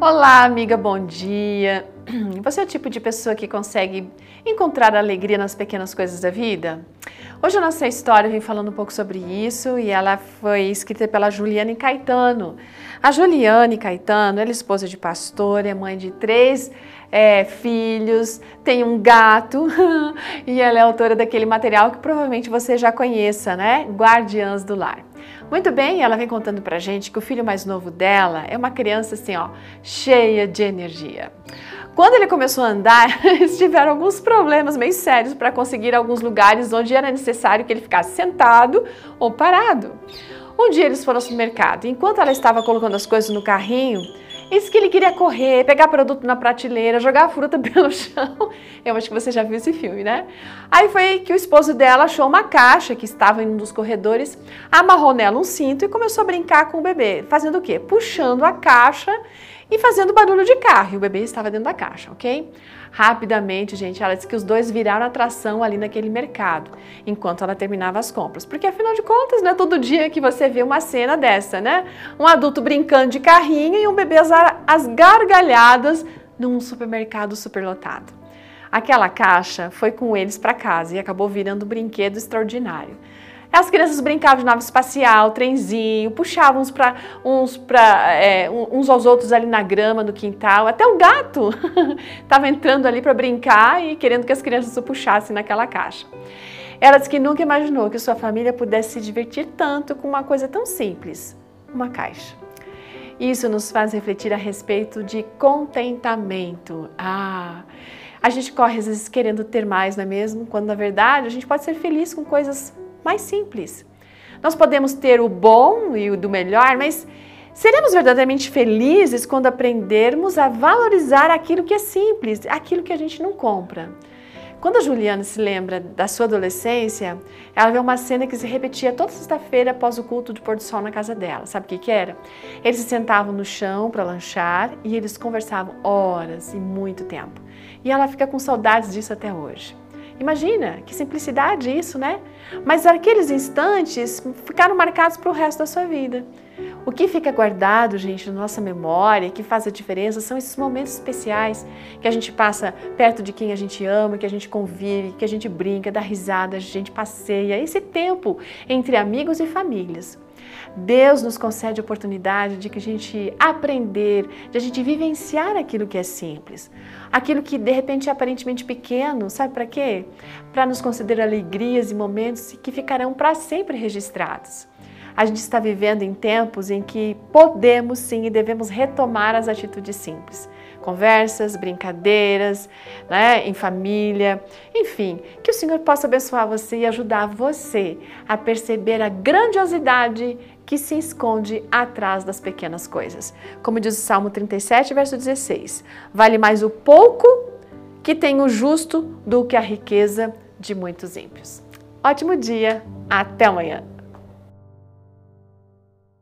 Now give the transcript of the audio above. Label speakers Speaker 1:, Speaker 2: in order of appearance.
Speaker 1: Olá, amiga, bom dia. Você é o tipo de pessoa que consegue encontrar alegria nas pequenas coisas da vida? Hoje a nossa história vem falando um pouco sobre isso e ela foi escrita pela Juliane Caetano. A Juliane Caetano, ela é esposa de pastor, é mãe de três é, filhos, tem um gato e ela é autora daquele material que provavelmente você já conheça, né? Guardiãs do Lar. Muito bem, ela vem contando pra gente que o filho mais novo dela é uma criança assim, ó, cheia de energia. Quando ele começou a andar, eles tiveram alguns problemas meio sérios para conseguir alguns lugares onde era necessário que ele ficasse sentado ou parado. Um dia eles foram ao supermercado. Enquanto ela estava colocando as coisas no carrinho, isso que ele queria correr, pegar produto na prateleira, jogar a fruta pelo chão. Eu acho que você já viu esse filme, né? Aí foi que o esposo dela achou uma caixa que estava em um dos corredores, amarrou nela um cinto e começou a brincar com o bebê. Fazendo o quê? Puxando a caixa e fazendo barulho de carro. E o bebê estava dentro da caixa, ok? Rapidamente, gente, ela disse que os dois viraram atração ali naquele mercado, enquanto ela terminava as compras. Porque afinal de contas, não é todo dia que você vê uma cena dessa, né? Um adulto brincando de carrinho e um bebê às gargalhadas num supermercado superlotado. Aquela caixa foi com eles para casa e acabou virando um brinquedo extraordinário. As crianças brincavam de nave espacial, trenzinho, puxavam uns, pra, uns, pra, é, uns aos outros ali na grama, no quintal. Até o gato estava entrando ali para brincar e querendo que as crianças o puxassem naquela caixa. Ela disse que nunca imaginou que sua família pudesse se divertir tanto com uma coisa tão simples, uma caixa. Isso nos faz refletir a respeito de contentamento. Ah, a gente corre às vezes querendo ter mais, não é mesmo? Quando na verdade a gente pode ser feliz com coisas mais simples. Nós podemos ter o bom e o do melhor, mas seremos verdadeiramente felizes quando aprendermos a valorizar aquilo que é simples, aquilo que a gente não compra. Quando a Juliana se lembra da sua adolescência, ela vê uma cena que se repetia toda sexta-feira após o culto do pôr do sol na casa dela. Sabe o que, que era? Eles se sentavam no chão para lanchar e eles conversavam horas e muito tempo. E ela fica com saudades disso até hoje. Imagina, que simplicidade isso, né? Mas aqueles instantes ficaram marcados para o resto da sua vida. O que fica guardado, gente, na nossa memória, que faz a diferença, são esses momentos especiais que a gente passa perto de quem a gente ama, que a gente convive, que a gente brinca, dá risada, a gente passeia. Esse tempo entre amigos e famílias. Deus nos concede a oportunidade de que a gente aprender, de a gente vivenciar aquilo que é simples. Aquilo que de repente é aparentemente pequeno, sabe para quê? Para nos conceder alegrias e momentos que ficarão para sempre registrados. A gente está vivendo em tempos em que podemos sim e devemos retomar as atitudes simples. Conversas, brincadeiras, né, em família, enfim, que o Senhor possa abençoar você e ajudar você a perceber a grandiosidade que se esconde atrás das pequenas coisas. Como diz o Salmo 37, verso 16: Vale mais o pouco que tem o justo do que a riqueza de muitos ímpios. Ótimo dia, até amanhã!